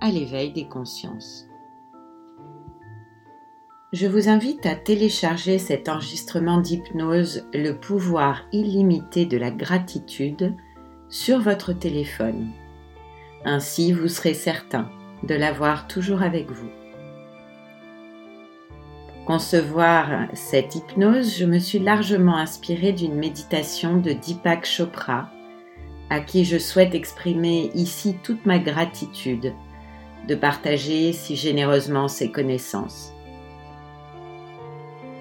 à l'éveil des consciences. Je vous invite à télécharger cet enregistrement d'hypnose Le pouvoir illimité de la gratitude sur votre téléphone. Ainsi, vous serez certain de l'avoir toujours avec vous. Pour concevoir cette hypnose, je me suis largement inspirée d'une méditation de Deepak Chopra, à qui je souhaite exprimer ici toute ma gratitude de partager si généreusement ses connaissances.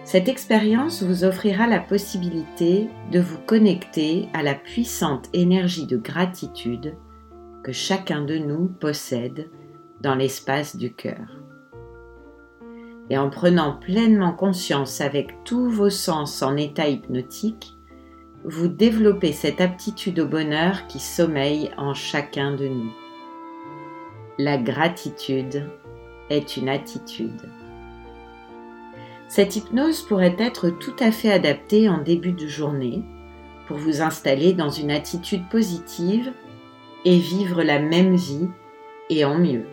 Cette expérience vous offrira la possibilité de vous connecter à la puissante énergie de gratitude que chacun de nous possède dans l'espace du cœur. Et en prenant pleinement conscience avec tous vos sens en état hypnotique, vous développez cette aptitude au bonheur qui sommeille en chacun de nous. La gratitude est une attitude. Cette hypnose pourrait être tout à fait adaptée en début de journée pour vous installer dans une attitude positive et vivre la même vie et en mieux.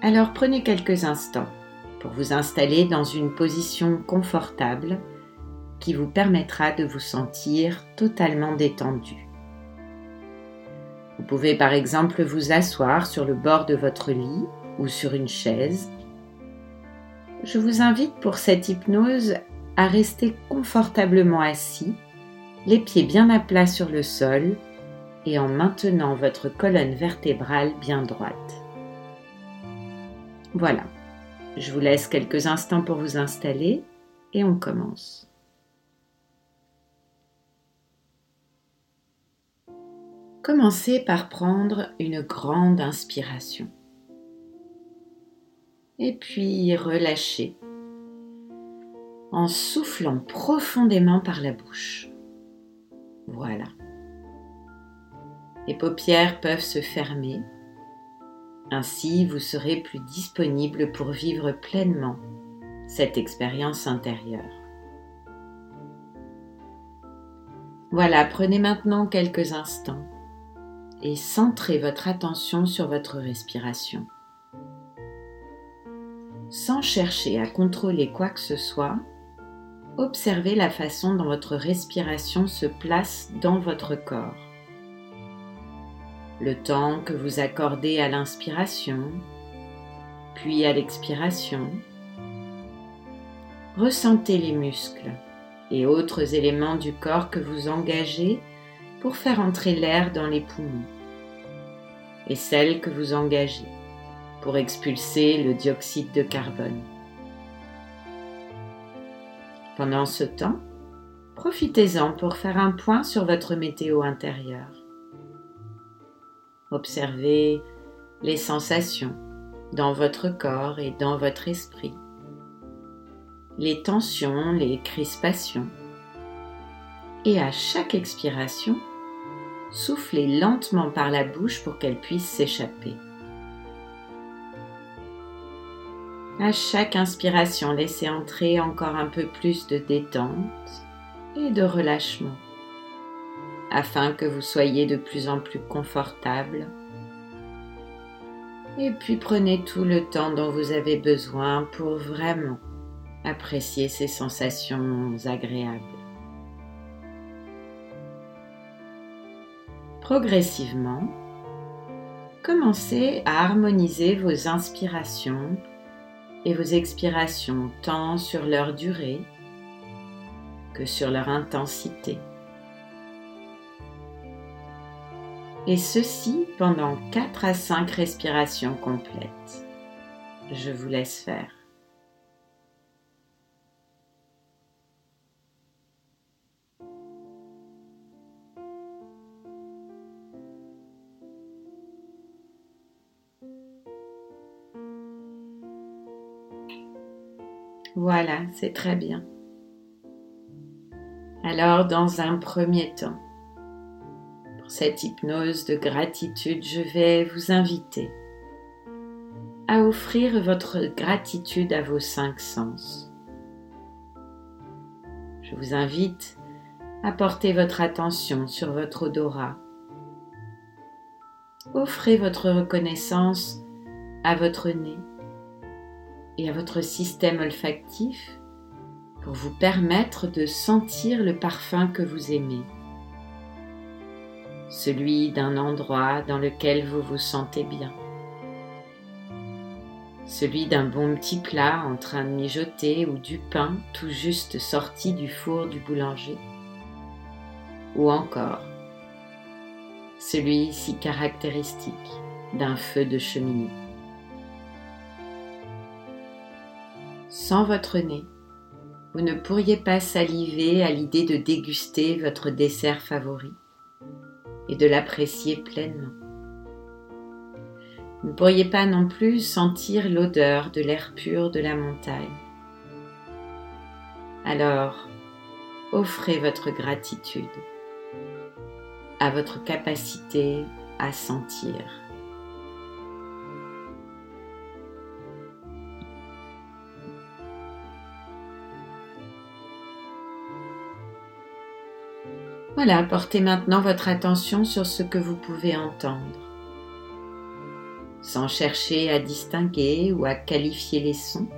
Alors prenez quelques instants pour vous installer dans une position confortable qui vous permettra de vous sentir totalement détendu. Vous pouvez par exemple vous asseoir sur le bord de votre lit ou sur une chaise. Je vous invite pour cette hypnose à rester confortablement assis, les pieds bien à plat sur le sol et en maintenant votre colonne vertébrale bien droite. Voilà, je vous laisse quelques instants pour vous installer et on commence. Commencez par prendre une grande inspiration. Et puis relâchez en soufflant profondément par la bouche. Voilà. Les paupières peuvent se fermer. Ainsi, vous serez plus disponible pour vivre pleinement cette expérience intérieure. Voilà, prenez maintenant quelques instants et centrez votre attention sur votre respiration. Sans chercher à contrôler quoi que ce soit, observez la façon dont votre respiration se place dans votre corps. Le temps que vous accordez à l'inspiration, puis à l'expiration. Ressentez les muscles et autres éléments du corps que vous engagez pour faire entrer l'air dans les poumons et celles que vous engagez pour expulser le dioxyde de carbone. Pendant ce temps, profitez-en pour faire un point sur votre météo intérieure. Observez les sensations dans votre corps et dans votre esprit, les tensions, les crispations. Et à chaque expiration, soufflez lentement par la bouche pour qu'elle puisse s'échapper. À chaque inspiration, laissez entrer encore un peu plus de détente et de relâchement afin que vous soyez de plus en plus confortable. Et puis prenez tout le temps dont vous avez besoin pour vraiment apprécier ces sensations agréables. Progressivement, commencez à harmoniser vos inspirations et vos expirations tant sur leur durée que sur leur intensité. Et ceci pendant 4 à 5 respirations complètes. Je vous laisse faire. Voilà, c'est très bien. Alors, dans un premier temps, pour cette hypnose de gratitude, je vais vous inviter à offrir votre gratitude à vos cinq sens. Je vous invite à porter votre attention sur votre odorat. Offrez votre reconnaissance à votre nez et à votre système olfactif pour vous permettre de sentir le parfum que vous aimez, celui d'un endroit dans lequel vous vous sentez bien, celui d'un bon petit plat en train de mijoter ou du pain tout juste sorti du four du boulanger, ou encore celui si caractéristique d'un feu de cheminée. Sans votre nez, vous ne pourriez pas saliver à l'idée de déguster votre dessert favori et de l'apprécier pleinement. Vous ne pourriez pas non plus sentir l'odeur de l'air pur de la montagne. Alors, offrez votre gratitude à votre capacité à sentir. Voilà, portez maintenant votre attention sur ce que vous pouvez entendre. Sans chercher à distinguer ou à qualifier les sons,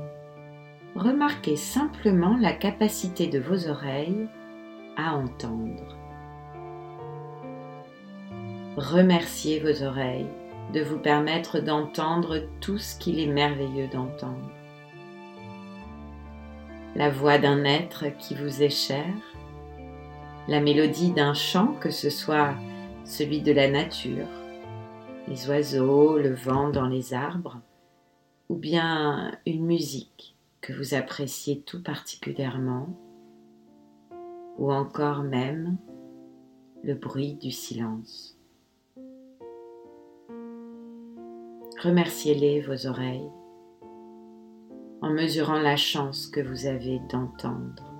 remarquez simplement la capacité de vos oreilles à entendre. Remerciez vos oreilles de vous permettre d'entendre tout ce qu'il est merveilleux d'entendre. La voix d'un être qui vous est cher, la mélodie d'un chant, que ce soit celui de la nature, les oiseaux, le vent dans les arbres, ou bien une musique que vous appréciez tout particulièrement, ou encore même le bruit du silence. Remerciez-les vos oreilles en mesurant la chance que vous avez d'entendre.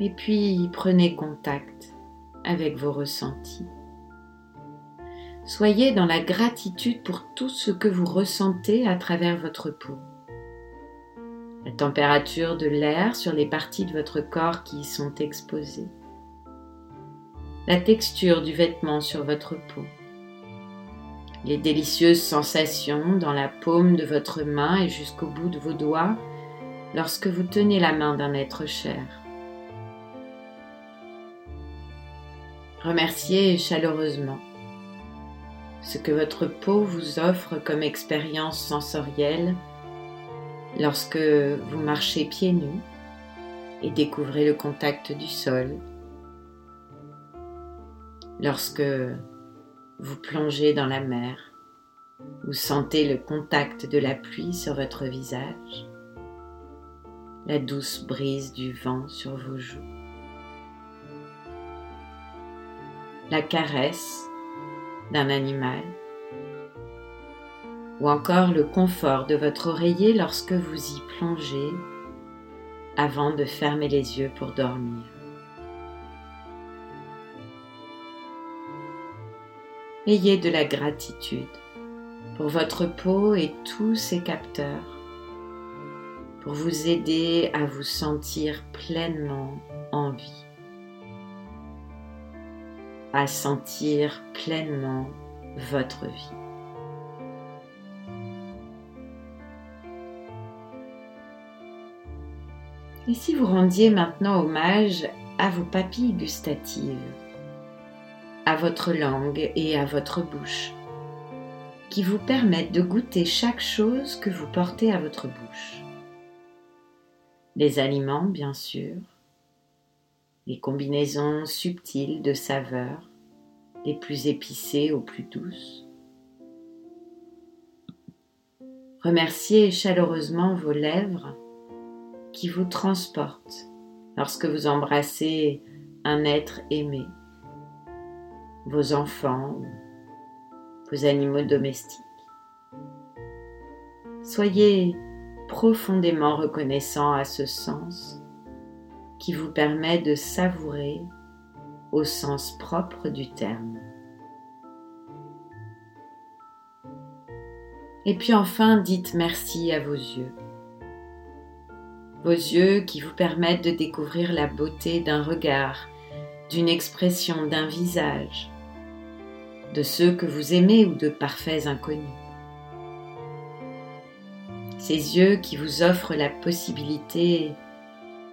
Et puis prenez contact avec vos ressentis. Soyez dans la gratitude pour tout ce que vous ressentez à travers votre peau. La température de l'air sur les parties de votre corps qui y sont exposées. La texture du vêtement sur votre peau. Les délicieuses sensations dans la paume de votre main et jusqu'au bout de vos doigts lorsque vous tenez la main d'un être cher. Remerciez chaleureusement ce que votre peau vous offre comme expérience sensorielle lorsque vous marchez pieds nus et découvrez le contact du sol, lorsque vous plongez dans la mer, vous sentez le contact de la pluie sur votre visage, la douce brise du vent sur vos joues. La caresse d'un animal ou encore le confort de votre oreiller lorsque vous y plongez avant de fermer les yeux pour dormir. Ayez de la gratitude pour votre peau et tous ses capteurs pour vous aider à vous sentir pleinement en vie à sentir pleinement votre vie. Et si vous rendiez maintenant hommage à vos papilles gustatives, à votre langue et à votre bouche, qui vous permettent de goûter chaque chose que vous portez à votre bouche. Les aliments, bien sûr, les combinaisons subtiles de saveurs, les plus épicées aux plus douces. Remerciez chaleureusement vos lèvres qui vous transportent lorsque vous embrassez un être aimé vos enfants, vos animaux domestiques. Soyez profondément reconnaissant à ce sens qui vous permet de savourer au sens propre du terme. Et puis enfin, dites merci à vos yeux. Vos yeux qui vous permettent de découvrir la beauté d'un regard, d'une expression, d'un visage, de ceux que vous aimez ou de parfaits inconnus. Ces yeux qui vous offrent la possibilité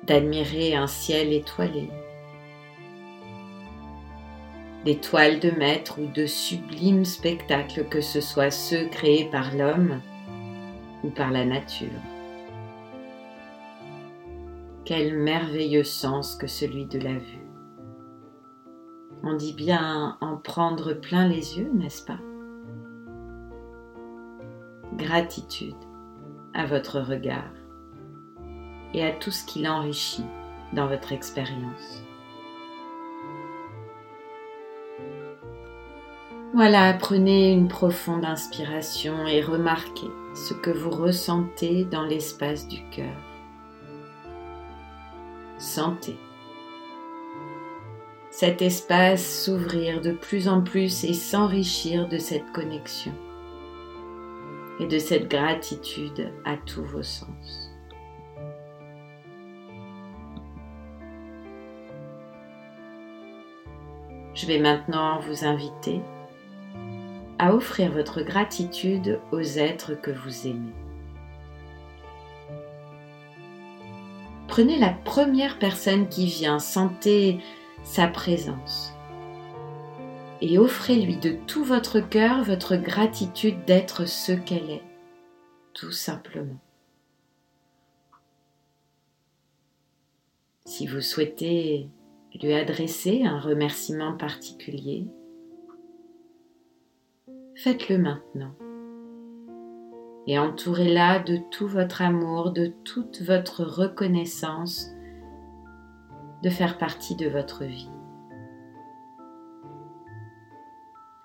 d'admirer un ciel étoilé, des toiles de maître ou de sublimes spectacles, que ce soit ceux créés par l'homme ou par la nature. Quel merveilleux sens que celui de la vue. On dit bien en prendre plein les yeux, n'est-ce pas? Gratitude à votre regard et à tout ce qui l'enrichit dans votre expérience. Voilà, prenez une profonde inspiration et remarquez ce que vous ressentez dans l'espace du cœur. Sentez cet espace s'ouvrir de plus en plus et s'enrichir de cette connexion et de cette gratitude à tous vos sens. Je vais maintenant vous inviter à offrir votre gratitude aux êtres que vous aimez. Prenez la première personne qui vient, sentez sa présence et offrez-lui de tout votre cœur votre gratitude d'être ce qu'elle est, tout simplement. Si vous souhaitez lui adresser un remerciement particulier, faites-le maintenant. Et entourez-la de tout votre amour, de toute votre reconnaissance de faire partie de votre vie.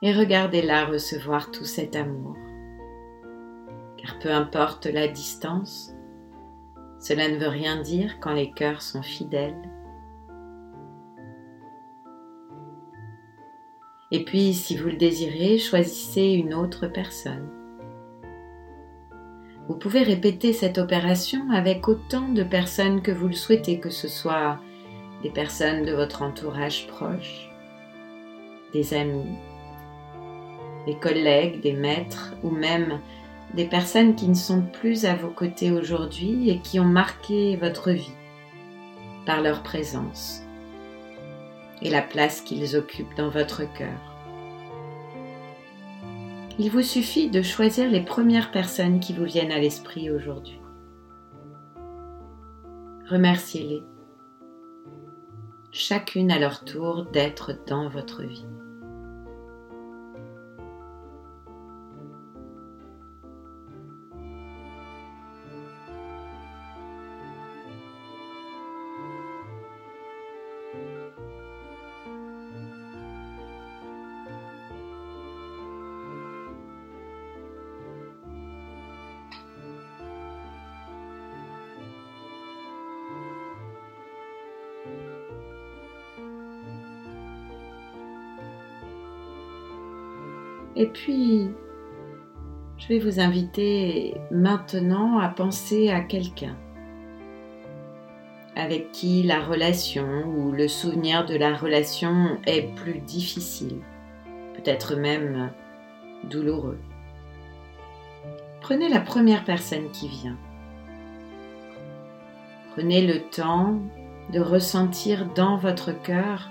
Et regardez-la recevoir tout cet amour. Car peu importe la distance, cela ne veut rien dire quand les cœurs sont fidèles puis, si vous le désirez, choisissez une autre personne. Vous pouvez répéter cette opération avec autant de personnes que vous le souhaitez, que ce soit des personnes de votre entourage proche, des amis, des collègues, des maîtres ou même des personnes qui ne sont plus à vos côtés aujourd'hui et qui ont marqué votre vie par leur présence et la place qu'ils occupent dans votre cœur. Il vous suffit de choisir les premières personnes qui vous viennent à l'esprit aujourd'hui. Remerciez-les, chacune à leur tour d'être dans votre vie. Et puis, je vais vous inviter maintenant à penser à quelqu'un avec qui la relation ou le souvenir de la relation est plus difficile, peut-être même douloureux. Prenez la première personne qui vient. Prenez le temps de ressentir dans votre cœur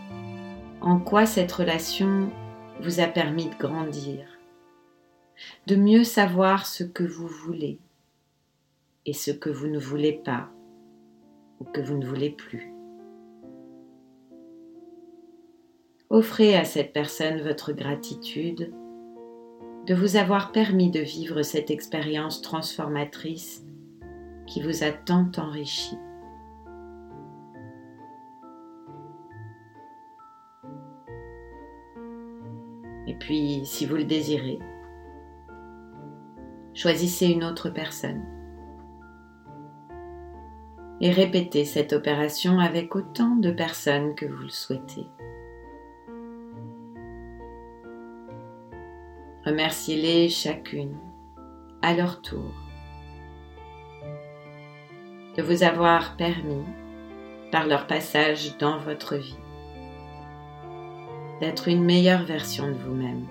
en quoi cette relation vous a permis de grandir, de mieux savoir ce que vous voulez et ce que vous ne voulez pas ou que vous ne voulez plus. Offrez à cette personne votre gratitude de vous avoir permis de vivre cette expérience transformatrice qui vous a tant enrichi. Puis, si vous le désirez, choisissez une autre personne et répétez cette opération avec autant de personnes que vous le souhaitez. Remerciez-les chacune à leur tour de vous avoir permis, par leur passage dans votre vie, d'être une meilleure version de vous-même.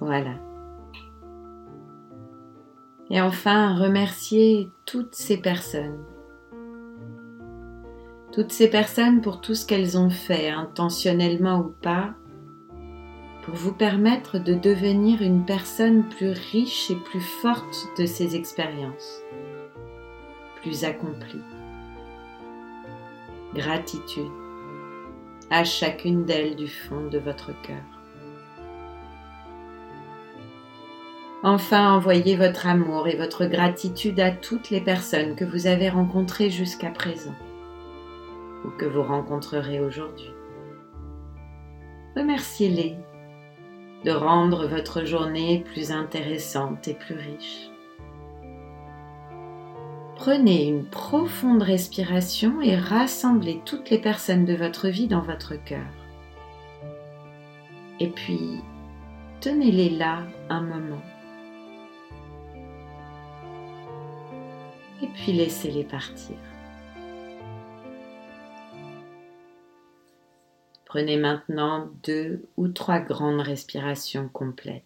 Voilà. Et enfin, remercier toutes ces personnes. Toutes ces personnes pour tout ce qu'elles ont fait, intentionnellement ou pas, pour vous permettre de devenir une personne plus riche et plus forte de ces expériences, plus accomplie. Gratitude à chacune d'elles du fond de votre cœur. Enfin, envoyez votre amour et votre gratitude à toutes les personnes que vous avez rencontrées jusqu'à présent que vous rencontrerez aujourd'hui. Remerciez-les de rendre votre journée plus intéressante et plus riche. Prenez une profonde respiration et rassemblez toutes les personnes de votre vie dans votre cœur. Et puis, tenez-les là un moment. et puis laissez-les partir. Prenez maintenant deux ou trois grandes respirations complètes.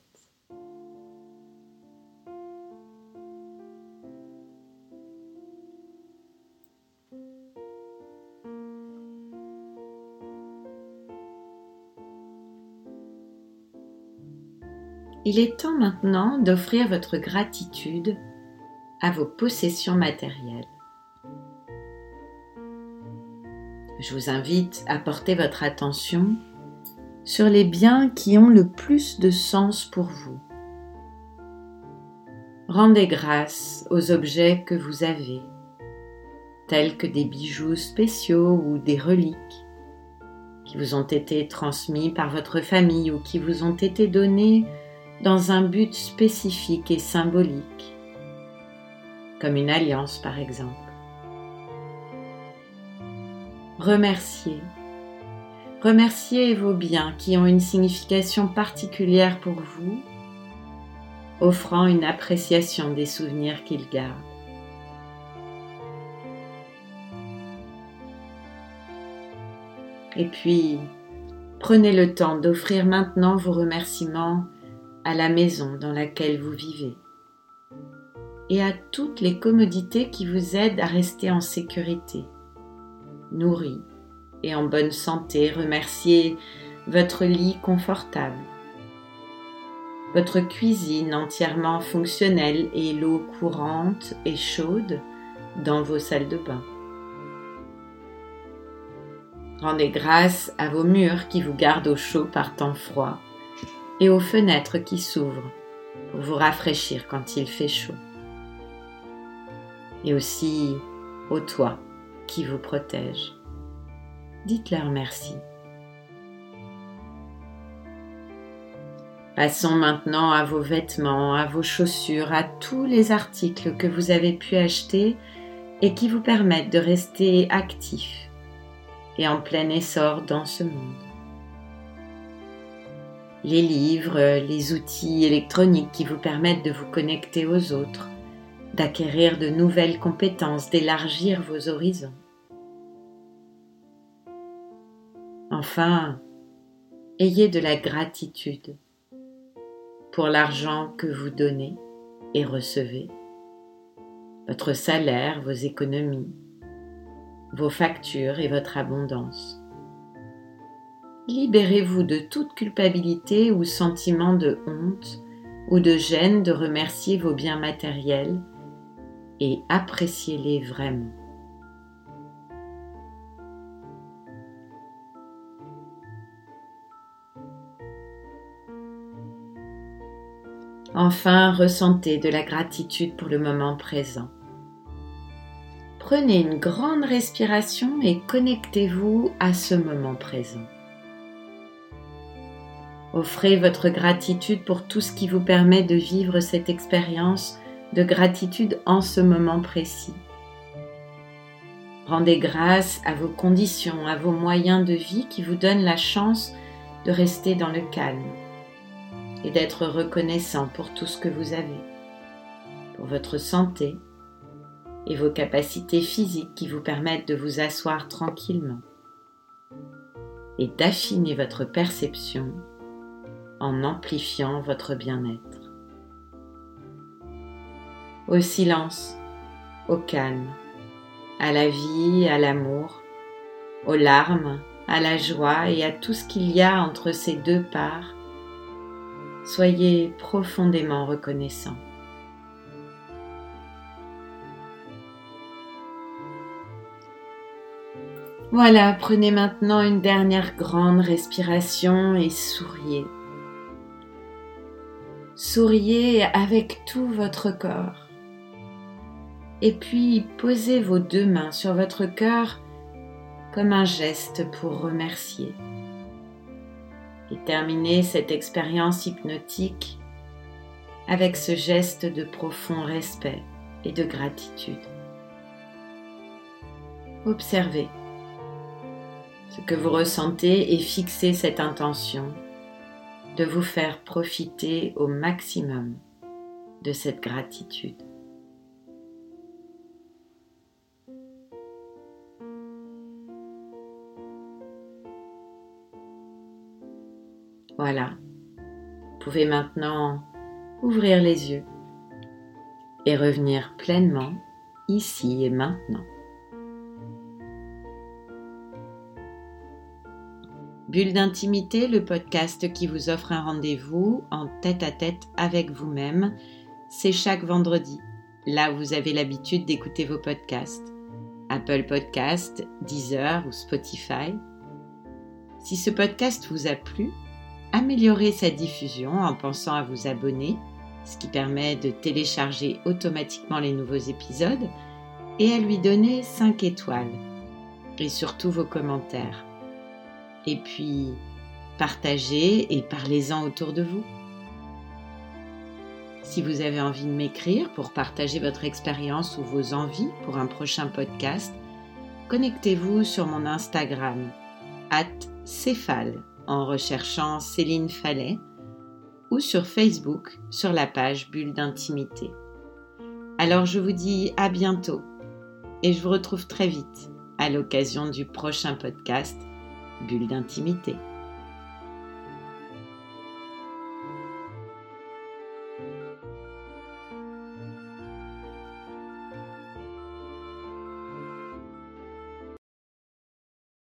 Il est temps maintenant d'offrir votre gratitude à vos possessions matérielles. Je vous invite à porter votre attention sur les biens qui ont le plus de sens pour vous. Rendez grâce aux objets que vous avez, tels que des bijoux spéciaux ou des reliques qui vous ont été transmis par votre famille ou qui vous ont été donnés dans un but spécifique et symbolique comme une alliance par exemple. Remerciez. Remerciez vos biens qui ont une signification particulière pour vous, offrant une appréciation des souvenirs qu'ils gardent. Et puis, prenez le temps d'offrir maintenant vos remerciements à la maison dans laquelle vous vivez et à toutes les commodités qui vous aident à rester en sécurité, nourri et en bonne santé. Remerciez votre lit confortable, votre cuisine entièrement fonctionnelle et l'eau courante et chaude dans vos salles de bain. Rendez grâce à vos murs qui vous gardent au chaud par temps froid et aux fenêtres qui s'ouvrent pour vous rafraîchir quand il fait chaud et aussi au toit qui vous protège. Dites-leur merci. Passons maintenant à vos vêtements, à vos chaussures, à tous les articles que vous avez pu acheter et qui vous permettent de rester actifs et en plein essor dans ce monde. Les livres, les outils électroniques qui vous permettent de vous connecter aux autres, d'acquérir de nouvelles compétences, d'élargir vos horizons. Enfin, ayez de la gratitude pour l'argent que vous donnez et recevez, votre salaire, vos économies, vos factures et votre abondance. Libérez-vous de toute culpabilité ou sentiment de honte ou de gêne de remercier vos biens matériels et appréciez-les vraiment. Enfin, ressentez de la gratitude pour le moment présent. Prenez une grande respiration et connectez-vous à ce moment présent. Offrez votre gratitude pour tout ce qui vous permet de vivre cette expérience de gratitude en ce moment précis. Rendez grâce à vos conditions, à vos moyens de vie qui vous donnent la chance de rester dans le calme et d'être reconnaissant pour tout ce que vous avez, pour votre santé et vos capacités physiques qui vous permettent de vous asseoir tranquillement et d'affiner votre perception en amplifiant votre bien-être. Au silence, au calme, à la vie, à l'amour, aux larmes, à la joie et à tout ce qu'il y a entre ces deux parts, soyez profondément reconnaissant. Voilà, prenez maintenant une dernière grande respiration et souriez. Souriez avec tout votre corps. Et puis posez vos deux mains sur votre cœur comme un geste pour remercier. Et terminez cette expérience hypnotique avec ce geste de profond respect et de gratitude. Observez ce que vous ressentez et fixez cette intention de vous faire profiter au maximum de cette gratitude. Voilà, vous pouvez maintenant ouvrir les yeux et revenir pleinement ici et maintenant. Bulle d'intimité, le podcast qui vous offre un rendez-vous en tête à tête avec vous-même, c'est chaque vendredi, là où vous avez l'habitude d'écouter vos podcasts. Apple Podcast, Deezer ou Spotify. Si ce podcast vous a plu, améliorer sa diffusion en pensant à vous abonner, ce qui permet de télécharger automatiquement les nouveaux épisodes, et à lui donner 5 étoiles, et surtout vos commentaires. Et puis, partagez et parlez-en autour de vous. Si vous avez envie de m'écrire pour partager votre expérience ou vos envies pour un prochain podcast, connectez-vous sur mon Instagram, at Céphale en recherchant Céline Fallet ou sur Facebook sur la page Bulle d'intimité. Alors je vous dis à bientôt et je vous retrouve très vite à l'occasion du prochain podcast Bulle d'intimité.